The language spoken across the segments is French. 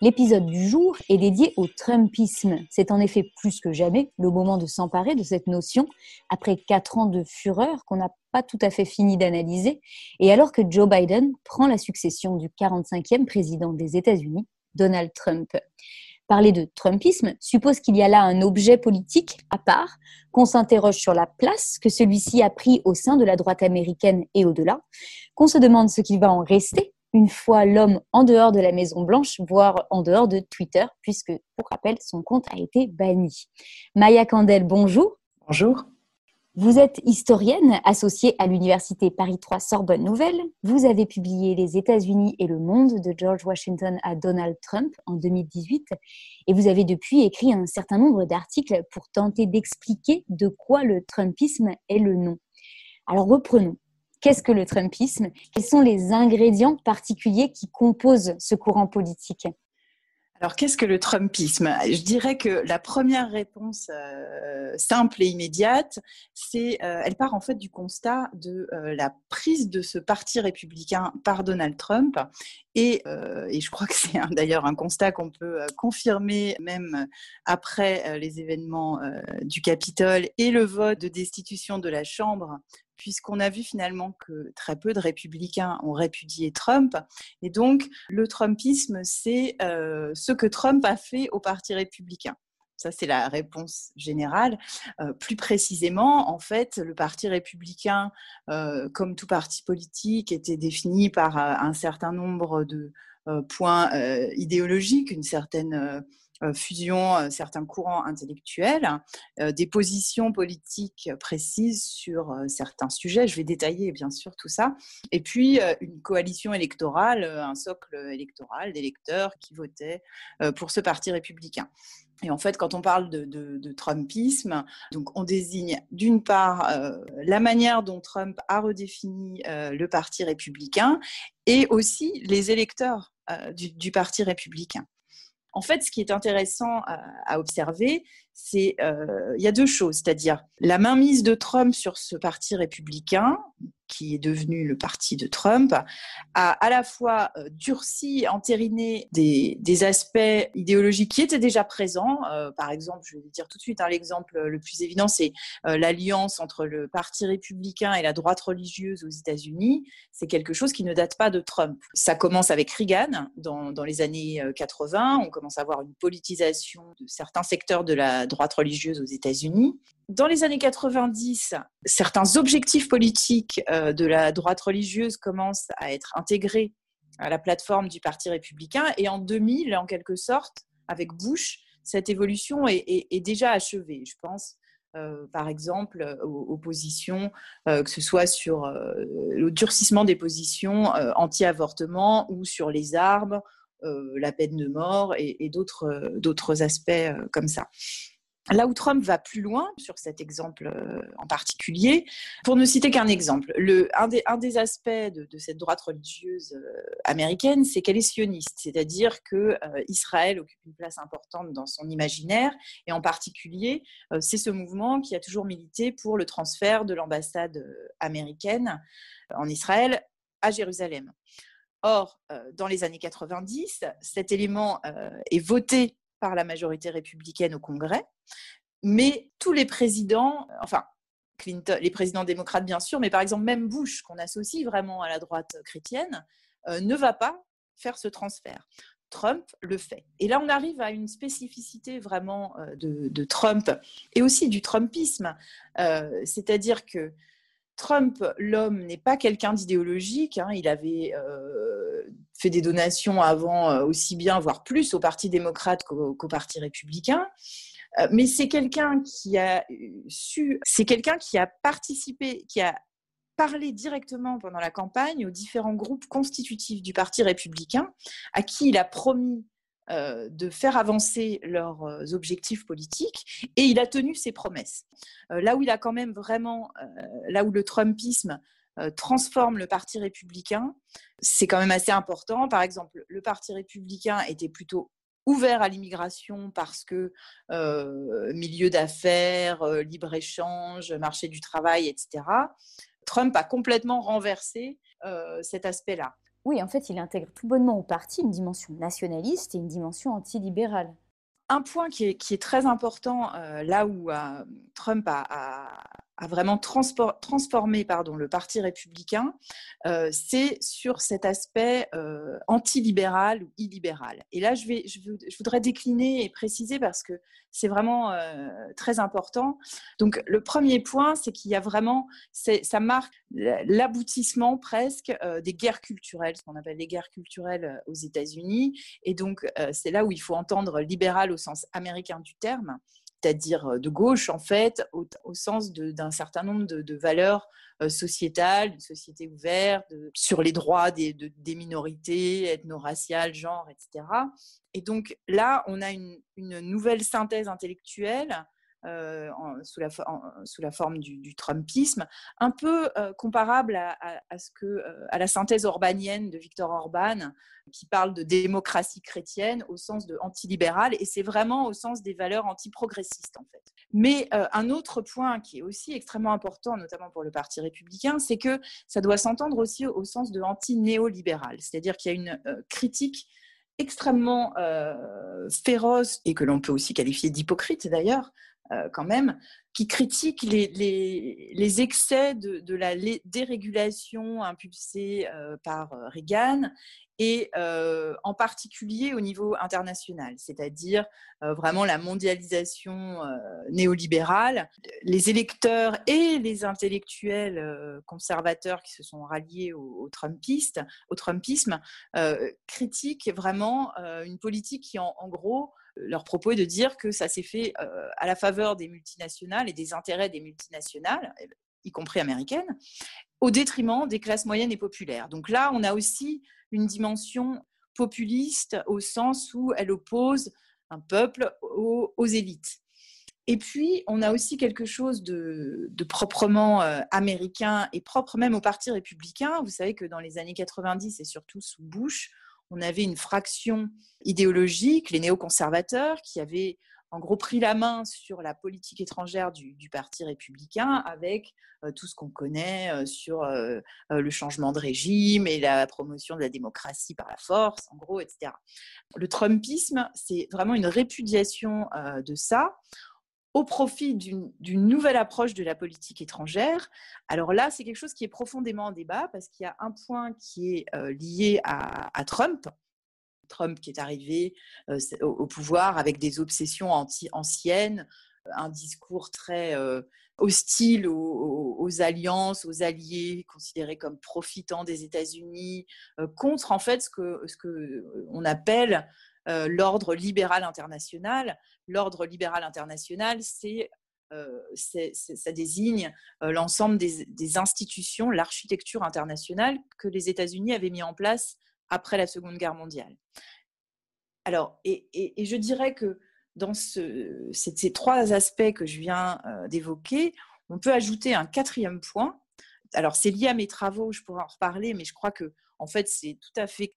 L'épisode du jour est dédié au Trumpisme. C'est en effet plus que jamais le moment de s'emparer de cette notion après quatre ans de fureur qu'on n'a pas tout à fait fini d'analyser et alors que Joe Biden prend la succession du 45e président des États-Unis, Donald Trump. Parler de Trumpisme suppose qu'il y a là un objet politique à part, qu'on s'interroge sur la place que celui-ci a pris au sein de la droite américaine et au-delà, qu'on se demande ce qu'il va en rester une fois l'homme en dehors de la Maison Blanche, voire en dehors de Twitter, puisque, pour rappel, son compte a été banni. Maya Candel, bonjour. Bonjour. Vous êtes historienne associée à l'Université Paris 3 Sorbonne Nouvelle. Vous avez publié Les États-Unis et le monde de George Washington à Donald Trump en 2018 et vous avez depuis écrit un certain nombre d'articles pour tenter d'expliquer de quoi le Trumpisme est le nom. Alors reprenons. Qu'est-ce que le Trumpisme? Quels sont les ingrédients particuliers qui composent ce courant politique? Alors, qu'est-ce que le Trumpisme? Je dirais que la première réponse euh, simple et immédiate, c'est, euh, elle part en fait du constat de euh, la prise de ce parti républicain par Donald Trump. Et, et je crois que c'est d'ailleurs un constat qu'on peut confirmer même après les événements du Capitole et le vote de destitution de la Chambre puisqu'on a vu finalement que très peu de républicains ont répudié Trump. Et donc, le Trumpisme, c'est euh, ce que Trump a fait au Parti républicain. Ça, c'est la réponse générale. Euh, plus précisément, en fait, le Parti républicain, euh, comme tout parti politique, était défini par un certain nombre de points idéologiques, une certaine fusion euh, certains courants intellectuels, euh, des positions politiques précises sur certains sujets. Je vais détailler bien sûr tout ça. Et puis une coalition électorale, un socle électoral d'électeurs qui votaient pour ce parti républicain. Et en fait, quand on parle de, Trumpisme, donc on désigne d'une part la manière dont Trump a redéfini le parti républicain et aussi les électeurs du, parti républicain. En fait, ce qui est intéressant à, observer, c'est euh, il y a deux choses, c'est-à-dire la mainmise de Trump sur ce parti républicain, qui est devenu le parti de Trump, a à la fois euh, durci, entériné des, aspects idéologiques qui étaient déjà présents. Euh, par exemple, je vais dire tout de suite, hein, l'exemple le plus évident, c'est euh, l'alliance entre le Parti républicain et la droite religieuse aux États-Unis. C'est quelque chose qui ne date pas de Trump. Ça commence avec Reagan dans les années 80. On commence à avoir une politisation de certains secteurs de la droite religieuse aux États-Unis dans les années 90, certains objectifs politiques euh, de la droite religieuse commencent à être intégrés à la plateforme du Parti républicain. Et en 2000, en quelque sorte, avec Bush, cette évolution est, déjà achevée. Je pense, euh, par exemple, aux, positions, euh, que ce soit sur le durcissement des positions anti-avortement ou sur les armes, la peine de mort et d'autres aspects comme ça. Là où Trump va plus loin, sur cet exemple euh, en particulier, pour ne citer qu'un exemple, le, un, des, un, des, aspects de, cette droite religieuse euh, américaine, c'est qu'elle est sioniste, c'est-à-dire que euh, Israël occupe une place importante dans son imaginaire, et en particulier, c'est ce mouvement qui a toujours milité pour le transfert de l'ambassade américaine en Israël à Jérusalem. Or, dans les années 90, cet élément est voté par la majorité républicaine au Congrès, mais tous les présidents, enfin, Clinton, les présidents démocrates bien sûr, mais par exemple même Bush, qu'on associe vraiment à la droite chrétienne, euh, ne va pas faire ce transfert. Trump le fait. Et là, on arrive à une spécificité vraiment euh, de, Trump et aussi du Trumpisme, euh, c'est-à-dire que Trump, l'homme, n'est pas quelqu'un d'idéologique. Hein. il avait fait des donations avant euh, aussi bien, voire plus, au Parti démocrate qu'au Parti républicain. Euh, mais c'est quelqu'un qui a su, c'est quelqu'un qui a participé, qui a parlé directement pendant la campagne aux différents groupes constitutifs du Parti républicain, à qui il a promis euh, de faire avancer leurs objectifs politiques et il a tenu ses promesses. là où il a quand même vraiment, là où le Trumpisme transforme le Parti républicain. C'est quand même assez important. Par exemple, le Parti républicain était plutôt ouvert à l'immigration parce que milieu d'affaires, libre-échange, marché du travail, etc. Trump a complètement renversé cet aspect-là. Oui, en fait, il intègre tout bonnement au parti une dimension nationaliste et une dimension antilibérale. Un point qui est, très important, là où Trump a, a vraiment transformé pardon, le Parti républicain, euh, c'est sur cet aspect euh, antilibéral ou illibéral. Et là, je, voudrais décliner et préciser parce que c'est vraiment euh, très important. Donc, le premier point, c'est qu'il y a vraiment, ça marque l'aboutissement presque des guerres culturelles, ce qu'on appelle les guerres culturelles aux États-Unis. Et donc, c'est là où il faut entendre libéral au sens américain du terme c'est-à-dire euh, de gauche, en fait, au, sens d'un certain nombre de, valeurs euh, sociétales, une société ouverte, sur les droits des, des, minorités, ethno-raciales, genre, etc. Et donc là, on a une nouvelle synthèse intellectuelle euh, sous, la, forme du, Trumpisme, un peu euh, comparable à, ce que, euh, à la synthèse orbanienne de Victor Orban, qui parle de démocratie chrétienne au sens de antilibéral, et c'est vraiment au sens des valeurs antiprogressistes en fait. Mais un autre point qui est aussi extrêmement important, notamment pour le Parti républicain, c'est que ça doit s'entendre aussi au sens de anti-néolibéral, c'est-à-dire qu'il y a une critique extrêmement féroce et que l'on peut aussi qualifier d'hypocrite d'ailleurs euh, quand même, qui critique les, les, excès de, la dérégulation impulsée euh, par euh, Reagan et en particulier au niveau international, c'est-à-dire vraiment la mondialisation néolibérale. Les électeurs et les intellectuels conservateurs qui se sont ralliés aux, Trumpistes, au Trumpisme critiquent vraiment une politique qui, en gros, leur propos est de dire que ça s'est fait euh, à la faveur des multinationales et des intérêts des multinationales, y compris américaines, au détriment des classes moyennes et populaires. Donc là, on a aussi une dimension populiste au sens où elle oppose un peuple aux, élites. Et puis, on a aussi quelque chose de, proprement euh, américain et propre même au Parti républicain. Vous savez que dans les années 90 et surtout sous Bush, on avait une fraction idéologique, les néoconservateurs, qui avaient en gros pris la main sur la politique étrangère du, Parti républicain avec euh, tout ce qu'on connaît euh, sur euh, le changement de régime et la promotion de la démocratie par la force, en gros, etc. Le Trumpisme, c'est vraiment une répudiation de ça au profit d'une nouvelle approche de la politique étrangère. Alors là, c'est quelque chose qui est profondément en débat parce qu'il y a un point qui est euh, lié à, Trump. Trump qui est arrivé euh, au, pouvoir avec des obsessions anti-anciennes, un discours très euh, hostile aux, alliances, aux alliés, considérés comme profitant des États-Unis, contre en fait ce que, ce que on appelle euh, l'ordre libéral international. L'ordre libéral international, c'est euh, ça désigne euh, l'ensemble des, institutions, l'architecture internationale que les États-Unis avaient mis en place après la Seconde Guerre mondiale. Alors, et, je dirais que dans ce, ces, trois aspects que je viens d'évoquer, on peut ajouter un quatrième point. Alors, c'est lié à mes travaux, je pourrais en reparler, mais je crois que, en fait, c'est tout à fait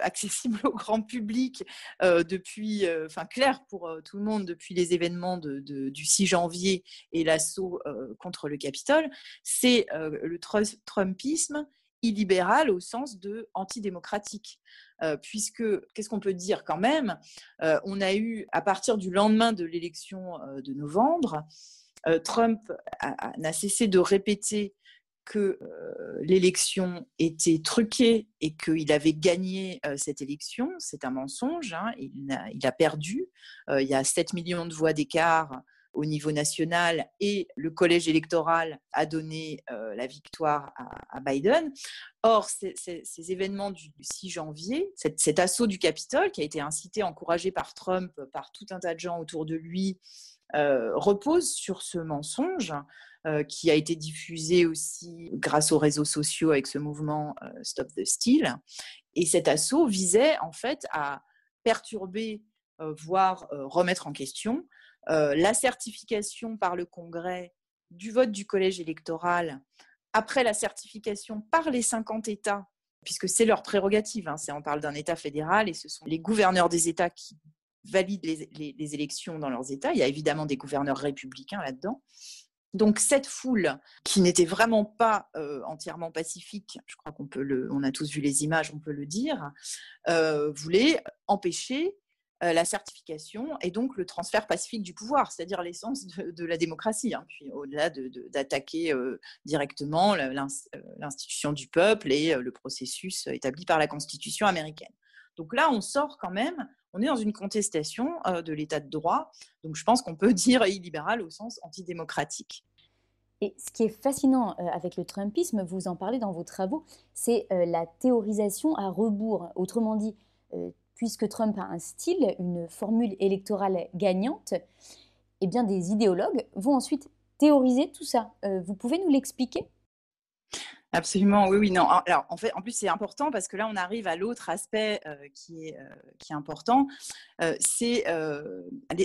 accessible au grand public euh, depuis, euh, enfin clair pour tout le monde depuis les événements du 6 janvier et l'assaut contre le Capitole, c'est le Trumpisme illibéral au sens de antidémocratique. puisque, qu'est-ce qu'on peut dire quand même On a eu, à partir du lendemain de l'élection de novembre, Trump n'a cessé de répéter que euh, l'élection était truquée et qu'il avait gagné euh, cette élection. C'est un mensonge. Hein. Il, a, perdu. Euh, il y a 7 millions de voix d'écart au niveau national et le collège électoral a donné la victoire à, Biden. Or, ces, événements du 6 janvier, cet, assaut du Capitole qui a été incité, encouragé par Trump, par tout un tas de gens autour de lui, repose sur ce mensonge qui a été diffusé aussi grâce aux réseaux sociaux avec ce mouvement euh, Stop the Steal. Et cet assaut visait en fait à perturber, euh, voire remettre en question la certification par le Congrès du vote du collège électoral après la certification par les 50 États, puisque c'est leur prérogative, hein, on parle d'un État fédéral et ce sont les gouverneurs des États qui valident les, élections dans leurs États. Il y a évidemment des gouverneurs républicains là-dedans. Donc cette foule qui n'était vraiment pas euh, entièrement pacifique, je crois qu'on peut le, on a tous vu les images, on peut le dire, euh, voulait empêcher euh, la certification et donc le transfert pacifique du pouvoir, c'est-à-dire l'essence de, la démocratie. Hein. puis au-delà d'attaquer directement l'institution du peuple et le processus établi par la Constitution américaine. Donc là, on sort quand même, on est dans une contestation euh, de l'état de droit. Donc je pense qu'on peut dire illibéral au sens antidémocratique. Et ce qui est fascinant euh, avec le Trumpisme, vous en parlez dans vos travaux, c'est euh, la théorisation à rebours. Autrement dit, puisque Trump a un style, une formule électorale gagnante, eh bien des idéologues vont ensuite théoriser tout ça. vous pouvez nous l'expliquer? Absolument, oui, oui, non. Alors, en fait, en plus, c'est important parce que là, on arrive à l'autre aspect euh, qui, est, euh, qui est important. Euh, c'est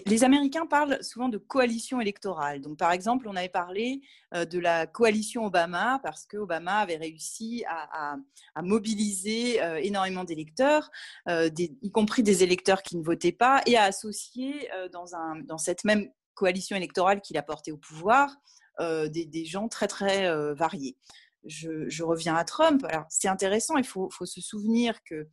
les, Américains parlent souvent de coalition électorale. Donc, par exemple, on avait parlé de la coalition Obama parce que Obama avait réussi à, mobiliser énormément d'électeurs, y compris des électeurs qui ne votaient pas, et à associer dans, un, dans cette même coalition électorale qu'il a portée au pouvoir des, des, gens très, très variés je, reviens à Trump. Alors, c'est intéressant, il faut, se souvenir que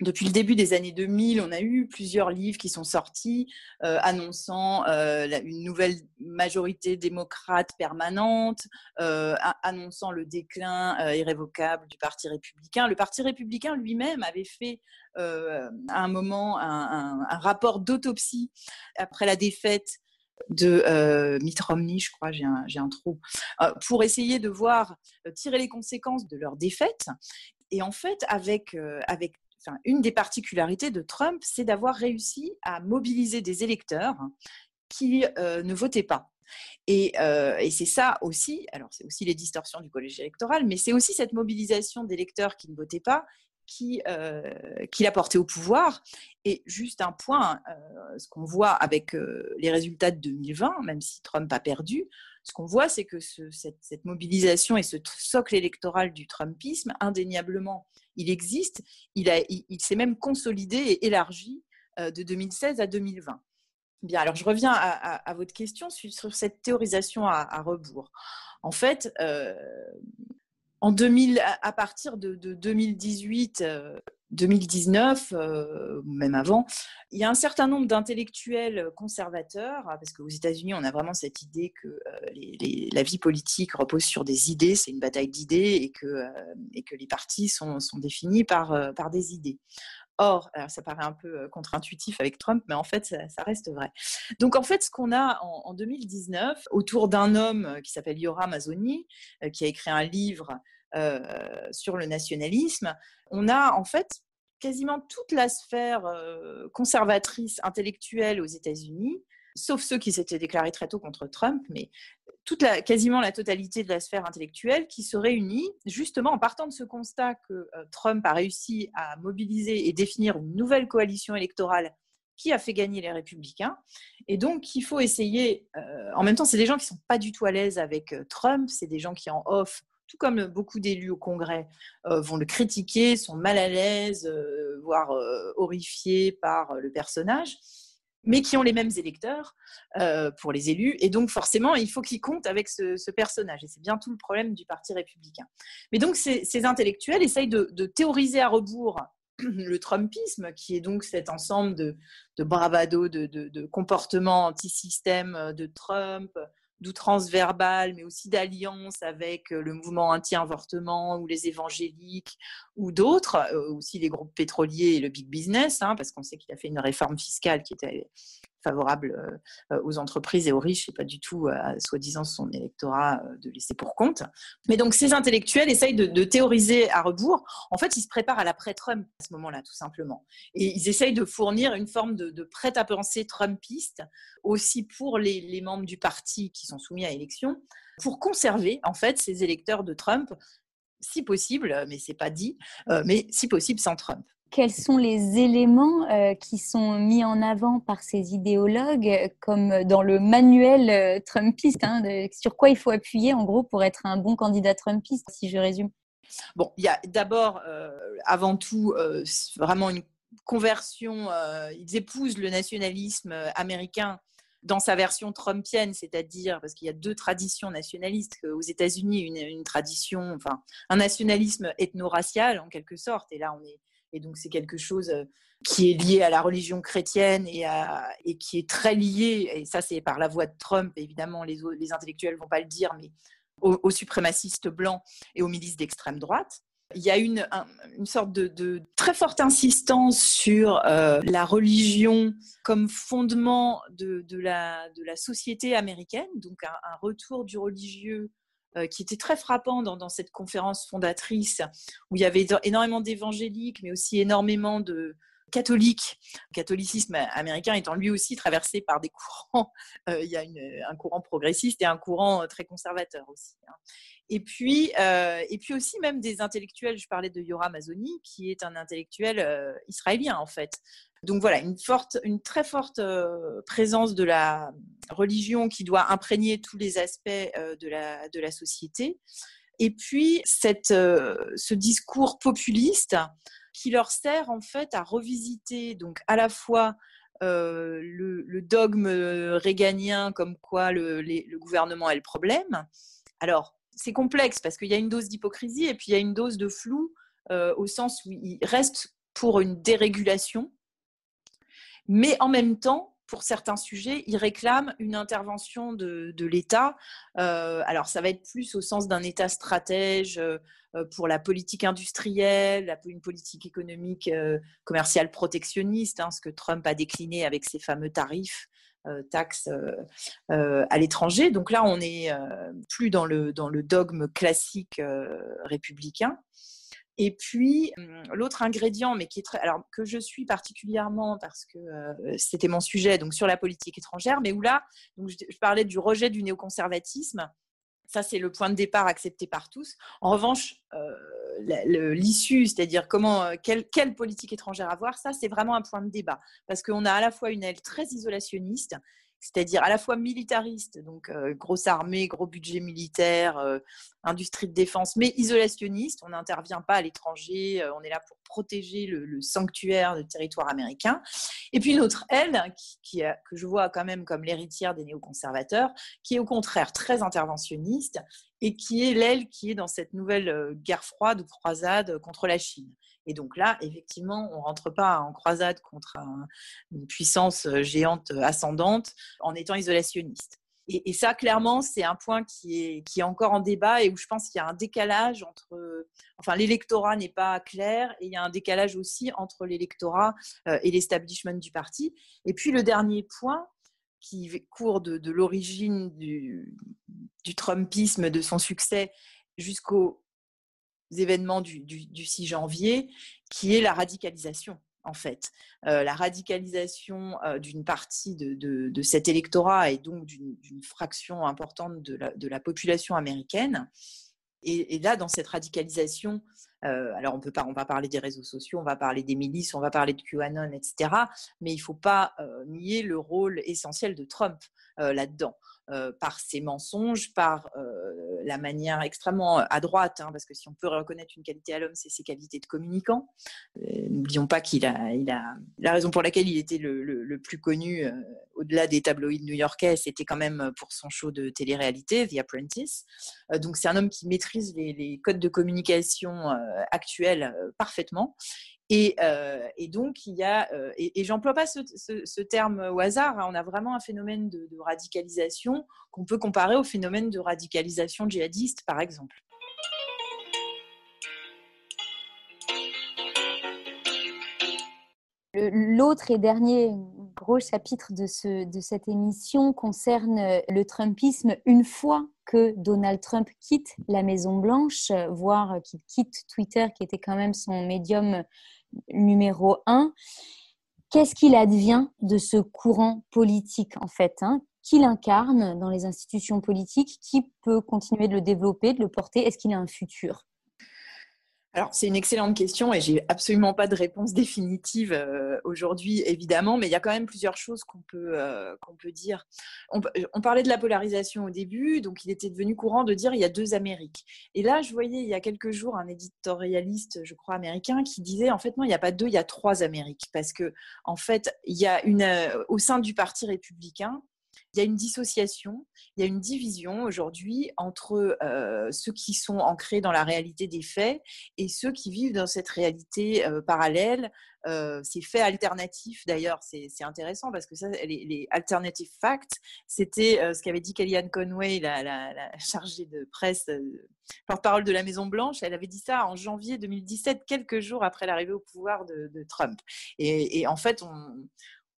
depuis le début des années 2000, on a eu plusieurs livres qui sont sortis euh, annonçant euh, une nouvelle majorité démocrate permanente, euh, annonçant le déclin irrévocable du Parti républicain. Le Parti républicain lui-même avait fait à un moment un rapport d'autopsie après la défaite de euh, Mitt Romney, je crois, j'ai un, trou, euh, pour essayer de voir euh, tirer les conséquences de leur défaite. Et en fait, avec, avec enfin, une des particularités de Trump, c'est d'avoir réussi à mobiliser des électeurs qui ne votaient pas. Et c'est ça aussi, alors c'est aussi les distorsions du collège électoral, mais c'est aussi cette mobilisation d'électeurs qui ne votaient pas qui, euh, l'a porté au pouvoir. Et juste un point, euh, ce qu'on voit avec euh, les résultats de 2020, même si Trump a perdu, ce qu'on voit, c'est que cette, mobilisation et ce socle électoral du Trumpisme, indéniablement, il existe. Il, il, s'est même consolidé et élargi de 2016 à 2020. Bien, alors je reviens à, votre question sur, cette théorisation à, rebours. En fait, en 2000, à partir de, 2018, 2019, euh, euh, même avant, il y a un certain nombre d'intellectuels conservateurs, parce qu'aux États-Unis, on a vraiment cette idée que euh, la vie politique repose sur des idées, c'est une bataille d'idées, et que, que les partis sont, définis par, des idées. Or, ça paraît un peu contre-intuitif avec Trump, mais en fait, ça, reste vrai. Donc, en fait, ce qu'on a en, en, 2019, autour d'un homme qui s'appelle Yoram Mazoni, qui a écrit un livre euh, sur le nationalisme, on a en fait quasiment toute la sphère euh, conservatrice intellectuelle aux États-Unis, sauf ceux qui s'étaient déclarés très tôt contre Trump, mais toute la, quasiment la totalité de la sphère intellectuelle qui se réunit justement en partant de ce constat que euh, Trump a réussi à mobiliser et définir une nouvelle coalition électorale qui a fait gagner les républicains. Et donc, il faut essayer, en même temps, c'est des gens qui ne sont pas du tout à l'aise avec Trump, c'est des gens qui en off tout comme beaucoup d'élus au Congrès euh, vont le critiquer, sont mal à l'aise, euh, voire euh, horrifiés par le personnage, mais qui ont les mêmes électeurs pour les élus. Et donc, forcément, il faut qu'ils comptent avec ce, personnage. Et c'est bien tout le problème du Parti républicain. Mais donc, ces, intellectuels essayent de, théoriser à rebours le Trumpisme, qui est donc cet ensemble de, bravado, de, de comportements anti-système de Trump, d'outrance verbale, mais aussi d'alliance avec euh, le mouvement anti-avortement ou les évangéliques ou d'autres, euh, aussi les groupes pétroliers et le big business, hein, parce qu'on sait qu'il a fait une réforme fiscale qui était favorable euh, aux entreprises et aux riches et pas du tout à soi-disant son électorat de laisser pour compte. Mais donc ces intellectuels essayent de, théoriser à rebours. En fait, ils se préparent à l'après-Trump à ce moment-là, tout simplement. Et ils essayent de fournir une forme de, prêt-à-penser trumpiste aussi pour les, les membres du parti qui sont soumis à élection pour conserver en fait ces électeurs de Trump si possible, mais c'est pas dit, euh, mais si possible sans Trump. Quels sont les éléments euh, qui sont mis en avant par ces idéologues, comme dans le manuel euh, Trumpiste, hein, sur quoi il faut appuyer en gros pour être un bon candidat Trumpiste, si je résume? Bon, il y a d'abord, euh, avant tout, vraiment une conversion, ils épousent le nationalisme américain dans sa version trumpienne, c'est-à-dire parce qu'il y a deux traditions nationalistes aux États-Unis, une, une, tradition, enfin un nationalisme ethno-racial en quelque sorte, et là on est et donc, c'est quelque chose euh, qui est lié à la religion chrétienne et, et qui est très lié, et ça c'est par la voix de Trump, évidemment, les, les intellectuels ne vont pas le dire, mais aux, suprémacistes blancs et aux milices d'extrême droite. Il y a une, une sorte de, très forte insistance sur euh, la religion comme fondement de, de, la, de la société américaine, donc un retour du religieux qui était très frappant dans, cette conférence fondatrice, où il y avait énormément d'évangéliques, mais aussi énormément de catholiques. Le catholicisme américain étant lui aussi traversé par des courants. Euh, il y a un courant progressiste et un courant euh, très conservateur aussi. Hein. Et puis, et puis aussi même des intellectuels, je parlais de Yoram Mazoni, qui est un intellectuel israélien en fait, donc voilà, une, forte, une très forte euh, présence de la religion qui doit imprégner tous les aspects euh, de, la, de la société. Et puis cette, euh, ce discours populiste qui leur sert en fait à revisiter donc à la fois le, dogme réganien comme quoi le, le, gouvernement est le problème. Alors c'est complexe parce qu'il y a une dose d'hypocrisie et puis il y a une dose de flou au sens où il reste pour une dérégulation mais en même temps, pour certains sujets, ils réclament une intervention de, l'État. Euh, alors, ça va être plus au sens d'un État stratège euh, pour la politique industrielle, une politique économique, euh, commerciale protectionniste, hein, ce que Trump a décliné avec ses fameux tarifs. taxes à l'étranger. Donc là, on n'est plus dans le, dans le dogme classique républicain. Et puis, l'autre ingrédient, mais qui est très, alors, que je suis particulièrement parce que c'était mon sujet, donc sur la politique étrangère, mais où là, donc je, parlais du rejet du néoconservatisme. Ça, c'est le point de départ accepté par tous. En revanche, l'issue, c'est-à-dire comment, quelle, quelle, politique étrangère avoir, ça, c'est vraiment un point de débat. Parce qu'on a à la fois une aile très isolationniste c'est-à-dire à la fois militariste, donc euh, grosse armée, gros budget militaire, euh, industrie de défense, mais isolationniste. On n'intervient pas à l'étranger, euh, on est là pour protéger le, sanctuaire du territoire américain. Et puis une autre aile, qui, que je vois quand même comme l'héritière des néoconservateurs, qui est au contraire très interventionniste et qui est l'aile qui est dans cette nouvelle guerre froide ou croisade contre la Chine. Et donc là, effectivement, on ne rentre pas en croisade contre une puissance euh, géante euh, ascendante en étant isolationniste. Et, ça, clairement, c'est un point qui est, qui est encore en débat et où je pense qu'il y a un décalage entre. Enfin, l'électorat n'est pas clair et il y a un décalage aussi entre l'électorat euh, et l'establishment du parti. Et puis, le dernier point qui court de, l'origine du Trumpisme, de son succès, jusqu'au événements du, 6 janvier, qui est la radicalisation en fait. Euh, la radicalisation euh, d'une partie de, cet électorat et donc d'une fraction importante de la, population américaine. Et, là, dans cette radicalisation, euh, alors on peut pas, on va parler des réseaux sociaux, on va parler des milices, on va parler de QAnon, etc. Mais il ne faut pas nier le rôle essentiel de Trump là-dedans. Euh, par ses mensonges, par euh, la manière extrêmement à droite, hein, parce que si on peut reconnaître une qualité à l'homme, c'est ses qualités de communicant. Euh, n'oublions pas qu'il a, il a, la raison pour laquelle il était le, plus connu au-delà des tabloïds new-yorkais, c'était quand même pour son show de télé-réalité, The Apprentice. donc c'est un homme qui maîtrise les codes de communication actuels parfaitement euh, et, donc, il y a, euh, et, j'emploie pas ce, terme au hasard, hein, on a vraiment un phénomène de, radicalisation qu'on peut comparer au phénomène de radicalisation djihadiste, par exemple. L'autre et dernier gros chapitre de, ce, de cette émission concerne le Trumpisme une fois Donald Trump quitte la Maison Blanche, voire qu'il quitte Twitter, qui était quand même son médium numéro un. Qu'est-ce qu'il advient de ce courant politique, en fait hein Qui l'incarne dans les institutions politiques Qui peut continuer de le développer, de le porter? Est-ce qu'il a un futur? Alors, c'est une excellente question et j'ai absolument pas de réponse définitive euh, aujourd'hui, évidemment, mais il y a quand même plusieurs choses qu'on peut, euh, qu'on peut dire. On, parlait de la polarisation au début, donc il était devenu courant de dire il y a deux Amériques. Et là, je voyais il y a quelques jours un éditorialiste, je crois, américain, qui disait en fait, non, il n'y a pas deux, il y a trois Amériques. Parce que, en fait, il y a une, euh, au sein du Parti républicain, il y a une dissociation, il y a une division aujourd'hui entre euh, ceux qui sont ancrés dans la réalité des faits et ceux qui vivent dans cette réalité euh, parallèle. Euh, ces faits alternatifs, d'ailleurs, c'est intéressant parce que ça, les, alternative facts, c'était ce qu'avait dit Kellyanne Conway, la, chargée de presse, porte-parole de la Maison Blanche. Elle avait dit ça en janvier 2017, quelques jours après l'arrivée au pouvoir de, Trump. Et, et, en fait, on,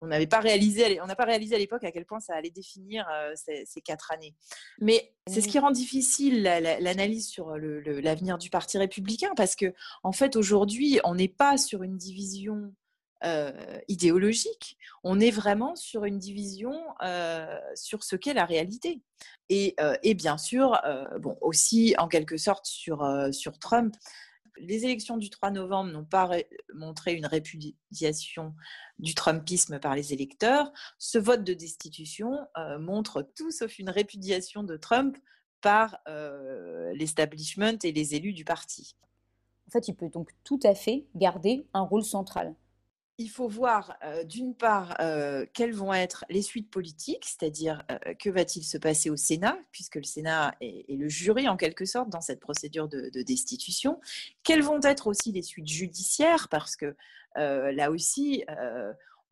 on n'avait pas réalisé, on n'a pas réalisé à l'époque à quel point ça allait définir euh, ces, quatre années. Mais c'est ce qui rend difficile l'analyse sur l'avenir du Parti républicain parce que, en fait, aujourd'hui, on n'est pas sur une division euh, idéologique, on est vraiment sur une division euh, sur ce qu'est la réalité. Et, bien sûr, bon, aussi en quelque sorte sur, sur Trump les élections du 3 novembre n'ont pas montré une répudiation du Trumpisme par les électeurs. Ce vote de destitution euh, montre tout sauf une répudiation de Trump par euh, l'establishment et les élus du parti. En fait, il peut donc tout à fait garder un rôle central il faut voir d'une part quelles vont être les suites politiques, c'est-à-dire que va-t-il se passer au Sénat, puisque le Sénat est, le jury en quelque sorte dans cette procédure de, de, destitution. Quelles vont être aussi les suites judiciaires, parce que là aussi,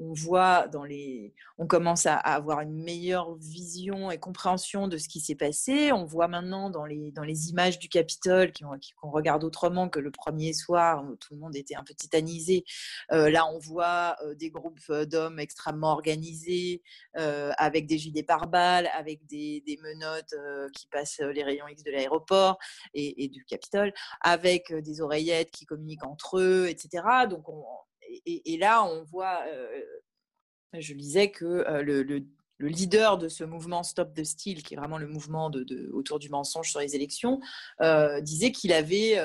on voit dans les, on commence à, avoir une meilleure vision et compréhension de ce qui s'est passé. On voit maintenant dans les, dans les images du Capitole qu'on regarde autrement que le premier soir où tout le monde était un peu titanisé. Euh, là, on voit euh, des groupes euh, d'hommes extrêmement organisés, avec des gilets pare-balles, avec des, menottes qui passent les rayons X de l'aéroport et, et, du Capitole, avec des oreillettes qui communiquent entre eux, etc. Donc, on, et, là, on voit, euh, je lisais que euh, le, leader de ce mouvement Stop the Steal, qui est vraiment le mouvement autour du mensonge sur les élections, euh, disait qu'il avait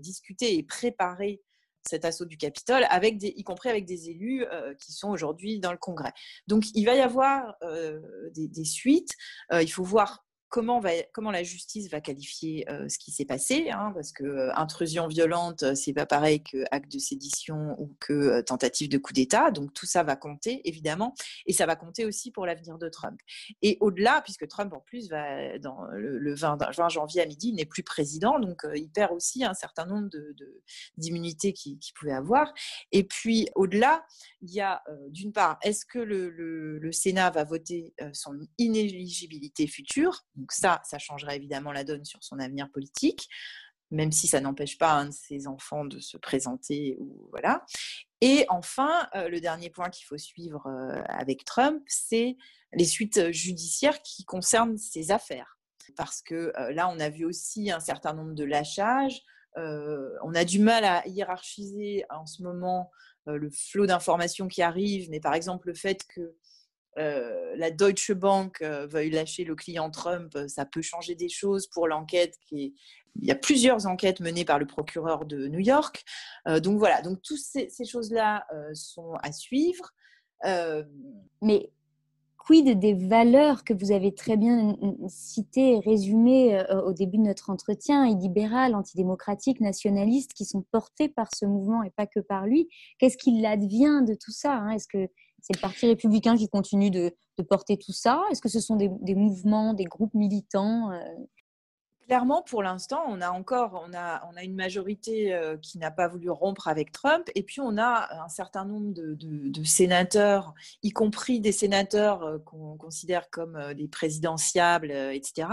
discuté et préparé cet assaut du Capitole, avec y compris avec des élus qui sont aujourd'hui dans le Congrès. Donc il va y avoir des, suites. il faut voir comment, va, la justice va qualifier euh, ce qui s'est passé, hein, parce que euh, intrusion violente, euh, c'est pas pareil que acte de sédition ou que tentative de coup d'État. Donc tout ça va compter évidemment, et ça va compter aussi pour l'avenir de Trump. Et au-delà, puisque Trump en plus va le, 20, janvier à midi, n'est plus président, donc il perd aussi un certain nombre de, d'immunités qu'il, pouvait avoir. Et puis au-delà, il y a d'une part, est-ce que le Sénat va voter son inéligibilité future? Donc ça, ça changerait évidemment la donne sur son avenir politique, même si ça n'empêche pas un de ses enfants de se présenter. Ou, voilà. Et enfin, euh, le dernier point qu'il faut suivre euh, avec Trump, c'est les suites judiciaires qui concernent ses affaires. Parce que euh, là, on a vu aussi un certain nombre de lâchages. on a du mal à hiérarchiser en ce moment le flot d'informations qui arrive, mais par exemple le fait que euh, la Deutsche Bank euh, veuille lâcher le client Trump, euh, ça peut changer des choses pour l'enquête. Il y a plusieurs enquêtes menées par le procureur de New York. donc voilà, donc toutes ces, choses-là sont à suivre. Mais quid des valeurs que vous avez très bien citées et résumées au début de notre entretien, illibérales, antidémocratiques, nationalistes, qui sont portées par ce mouvement et pas que par lui? Qu'est-ce qu'il advient de tout ça hein? Est-ce que c'est le Parti républicain qui continue de, porter tout ça Est-ce que ce sont des, mouvements, des groupes militants euh? Clairement, pour l'instant, on a encore on a, on a une majorité euh, qui n'a pas voulu rompre avec Trump, et puis on a un certain nombre de, sénateurs, y compris des sénateurs euh, qu'on considère comme des présidentiables, etc.,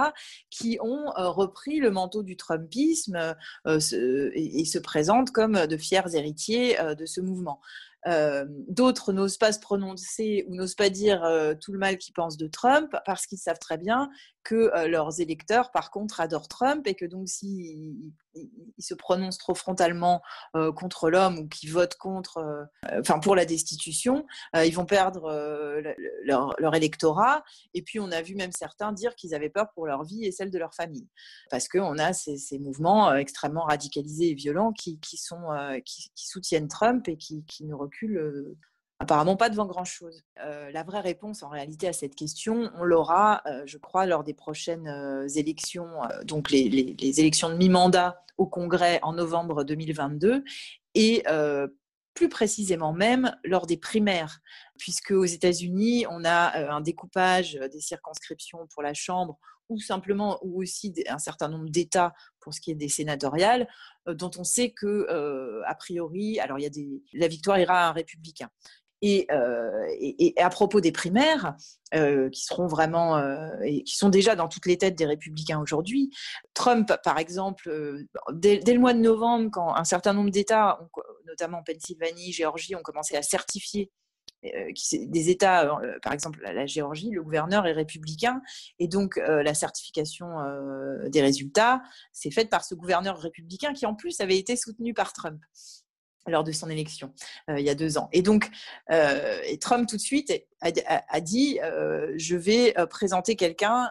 qui ont repris le manteau du Trumpisme et, se présentent comme de fiers héritiers de ce mouvement. Euh, d'autres n'osent pas se prononcer ou n'osent pas dire euh, tout le mal qu'ils pensent de Trump parce qu'ils savent très bien que euh, leurs électeurs, par contre, adorent Trump et que donc s'ils se prononcent trop frontalement contre l'homme ou qui votent contre, enfin pour la destitution, ils vont perdre leur, électorat. Et puis on a vu même certains dire qu'ils avaient peur pour leur vie et celle de leur famille, parce qu'on a ces, mouvements extrêmement radicalisés et violents qui, sont, qui, soutiennent Trump et qui, qui ne reculent Apparemment pas devant grand-chose. Euh, la vraie réponse en réalité à cette question, on l'aura, euh, je crois, lors des prochaines euh, élections, donc les, élections de mi-mandat au Congrès en novembre 2022, et plus précisément même lors des primaires, puisque aux États-Unis, on a un découpage des circonscriptions pour la Chambre ou simplement, ou aussi un certain nombre d'États pour ce qui est des sénatoriales, dont on sait que, a priori, alors il y a des, la victoire ira à un républicain. Euh, et, à propos des primaires, euh, qui seront vraiment euh, et qui sont déjà dans toutes les têtes des républicains aujourd'hui, Trump, par exemple, dès, le mois de novembre, quand un certain nombre d'États, notamment Pennsylvanie, Géorgie, ont commencé à certifier des États, par exemple la Géorgie, le gouverneur est républicain, et donc la certification des résultats, c'est faite par ce gouverneur républicain qui en plus avait été soutenu par Trump lors de son élection euh, il y a deux ans. Et donc, euh, et Trump tout de suite a, dit euh, je vais présenter quelqu'un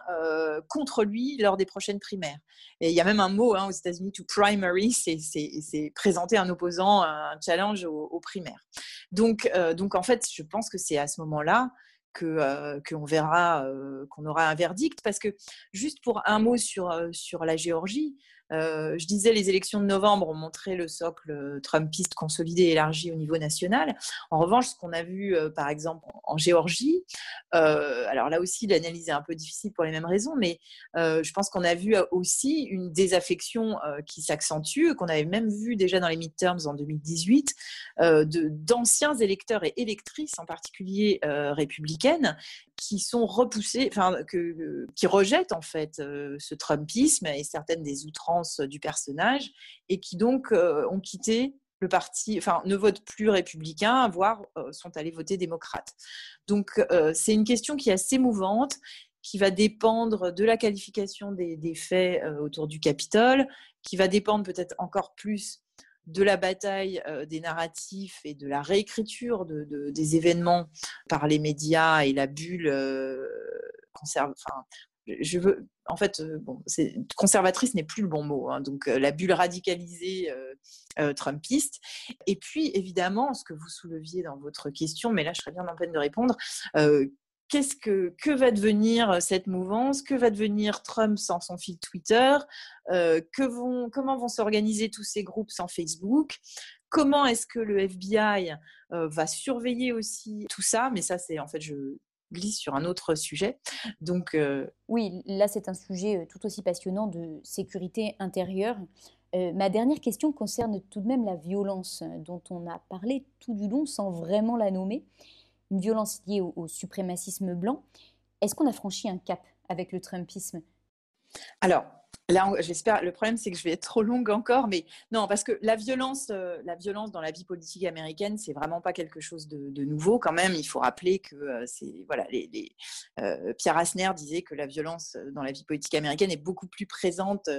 contre lui lors des prochaines primaires. Et il y a même un mot hein, aux États-Unis, to primary, c'est présenter un opposant, un challenge aux, primaires. Donc, donc, en fait, je pense que c'est à ce moment-là que qu'on verra, qu'on aura un verdict. Parce que juste pour un mot sur, sur la Géorgie, je disais, les élections de novembre ont montré le socle euh, trumpiste consolidé et élargi au niveau national. En revanche, ce qu'on a vu, euh, par exemple, en Géorgie, alors là aussi, l'analyse est un peu difficile pour les mêmes raisons, mais je pense qu'on a vu aussi une désaffection qui s'accentue, qu'on avait même vu déjà dans les midterms en 2018, d'anciens électeurs et électrices, en particulier républicaines, qui sont repoussés, enfin, qui rejettent en fait euh, ce Trumpisme et certaines des outrances du personnage, et qui donc euh, ont quitté le parti, enfin, ne votent plus républicain, voire euh, sont allés voter démocrate. Donc, c'est une question qui est assez mouvante, qui va dépendre de la qualification des faits autour du Capitole, qui va dépendre peut-être encore plus de la bataille euh, des narratifs et de la réécriture de, des événements par les médias et la bulle euh, enfin, je veux, en fait, euh, bon, conservatrice n'est plus le bon mot, hein, donc la bulle radicalisée trumpiste. Et puis, évidemment, ce que vous souleviez dans votre question, mais là, je serais bien en peine de répondre, qu'est-ce que, que va devenir euh, cette mouvance? Que va devenir Trump sans son fil Twitter? Euh, vont, Comment vont s'organiser tous ces groupes sans Facebook? Comment est-ce que le FBI euh, va surveiller aussi tout ça? Mais ça, c'est en fait, je glisse sur un autre sujet. Donc, Oui, là, c'est un sujet tout aussi passionnant de sécurité intérieure. ma dernière question concerne tout de même la violence dont on a parlé tout du long sans vraiment la nommer une violence liée au, suprémacisme blanc. Est-ce qu'on a franchi un cap avec le Trumpisme? Là, j'espère. Le problème, c'est que je vais être trop longue encore, mais non, parce que la violence, euh, la violence dans la vie politique américaine, c'est vraiment pas quelque chose de, nouveau. Quand même, il faut rappeler que euh, c'est voilà, euh, Pierre Asner disait que la violence dans la vie politique américaine est beaucoup plus présente,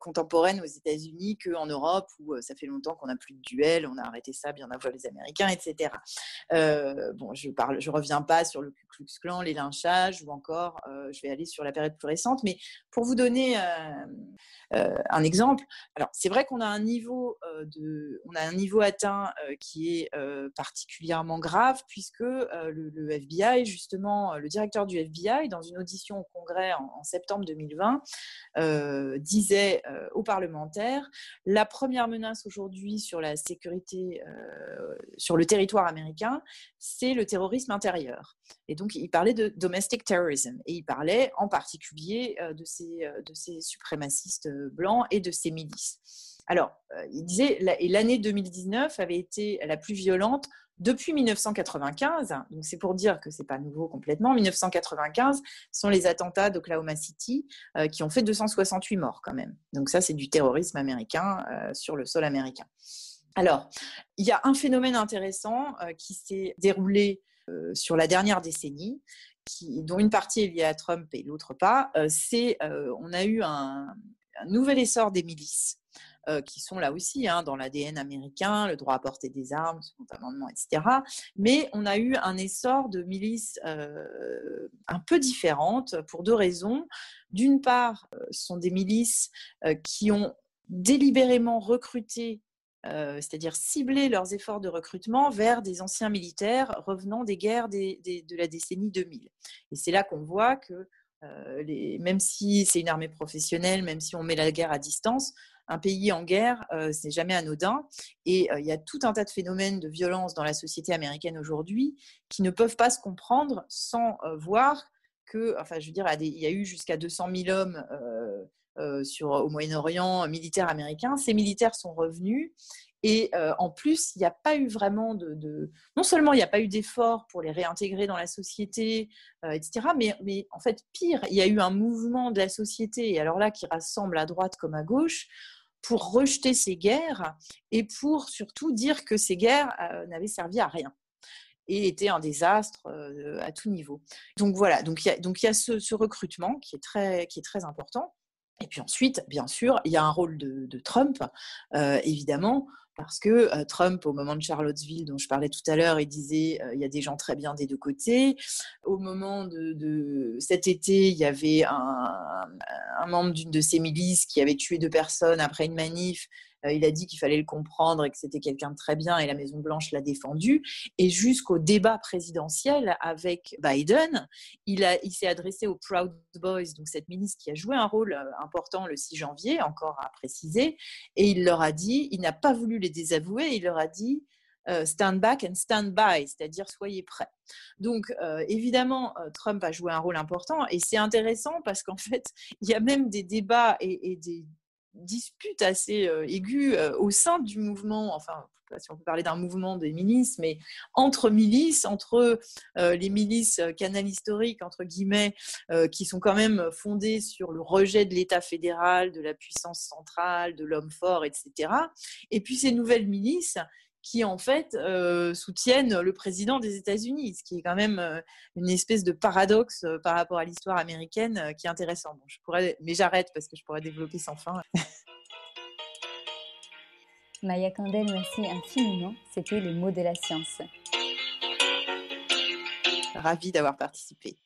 contemporaine aux États-Unis qu'en Europe, où ça fait longtemps qu'on n'a plus de duel, on a arrêté ça bien avant les Américains, etc. bon, je parle, je reviens pas sur le Ku Klux Klan, les lynchages, ou encore, je vais aller sur la période plus récente, mais pour vous donner un exemple. Alors, c'est vrai qu'on a un niveau euh, atteint euh, qui est particulièrement grave puisque le, FBI, justement, le directeur du FBI, dans une audition au Congrès en, septembre 2020, disait aux parlementaires la première menace aujourd'hui sur la sécurité sur le territoire américain, c'est le terrorisme intérieur. Et donc, il parlait de domestic terrorism et il parlait en particulier de ces, de ces suprémacistes euh, blancs et de ces milices. Alors, euh, il disait, et l'année 2019 avait été la plus violente depuis 1995, donc c'est pour dire que c'est pas nouveau complètement. 1995 sont les attentats d'Oklahoma City euh, qui ont fait 268 morts quand même. Donc ça, c'est du terrorisme américain sur le sol américain. Alors, il y a un phénomène intéressant qui s'est déroulé sur la dernière décennie, dont une partie est liée à Trump et l'autre pas, euh, c'est euh, on a eu un, nouvel essor des milices qui sont là aussi hein, dans l'ADN américain, le droit à porter des armes, son amendement, etc. Mais on a eu un essor de milices un peu différentes pour deux raisons. D'une part, ce sont des milices qui ont délibérément recruté c'est-à-dire cibler leurs efforts de recrutement vers des anciens militaires revenant des guerres de la décennie 2000. Et c'est là qu'on voit que même si c'est une armée professionnelle, même si on met la guerre à distance, un pays en guerre, ce n'est jamais anodin. Et il y a tout un tas de phénomènes de violence dans la société américaine aujourd'hui qui ne peuvent pas se comprendre sans voir que, enfin, je veux dire, il y a eu jusqu'à 200 000 hommes euh, sur, au Moyen-Orient militaires américains. Ces militaires sont revenus et euh, en plus, il n'y a pas eu vraiment de, Non seulement il n'y a pas eu d'efforts pour les réintégrer dans la société, euh, etc., mais, en fait, pire, il y a eu un mouvement de la société, et alors là, qui rassemble à droite comme à gauche, pour rejeter ces guerres et pour surtout dire que ces guerres n'avaient servi à rien et étaient un désastre à tout niveau. Donc voilà, donc il y a, ce, recrutement qui est très important. Et puis ensuite, bien sûr, il y a un rôle de, Trump, euh, évidemment, parce que euh, Trump, au moment de Charlottesville, dont je parlais tout à l'heure, il disait euh, il y a des gens très bien des deux côtés. Au moment de, cet été, il y avait un, un membre d'une de ces milices qui avait tué deux personnes après une manif. Euh, il a dit qu'il fallait le comprendre et que c'était quelqu'un de très bien et la Maison Blanche l'a défendu. Et jusqu'au débat présidentiel avec Biden, il, s'est adressé aux Proud Boys, donc cette ministre qui a joué un rôle euh, important le 6 janvier, encore à préciser, et il leur a dit, il n'a pas voulu les désavouer, il leur a dit euh, stand back and stand by, c'est-à-dire soyez prêts. Donc, évidemment, Trump a joué un rôle important et c'est intéressant parce qu'en fait, il y a même des débats et des dispute assez euh, aiguë euh, au sein du mouvement, enfin, si on peut parler d'un mouvement des milices, mais entre milices, entre euh, les milices canal historiques, entre guillemets, qui sont quand même fondées sur le rejet de l'État fédéral, de la puissance centrale, de l'homme fort, etc. Et puis ces nouvelles milices qui en fait euh, soutiennent le président des États-Unis, ce qui est quand même euh, une espèce de paradoxe euh, par rapport à l'histoire américaine qui est intéressant. Bon, je pourrais, mais j'arrête parce que je pourrais développer sans fin. Maya Candel, merci infiniment. C'était les mots de la science. Ravie d'avoir participé.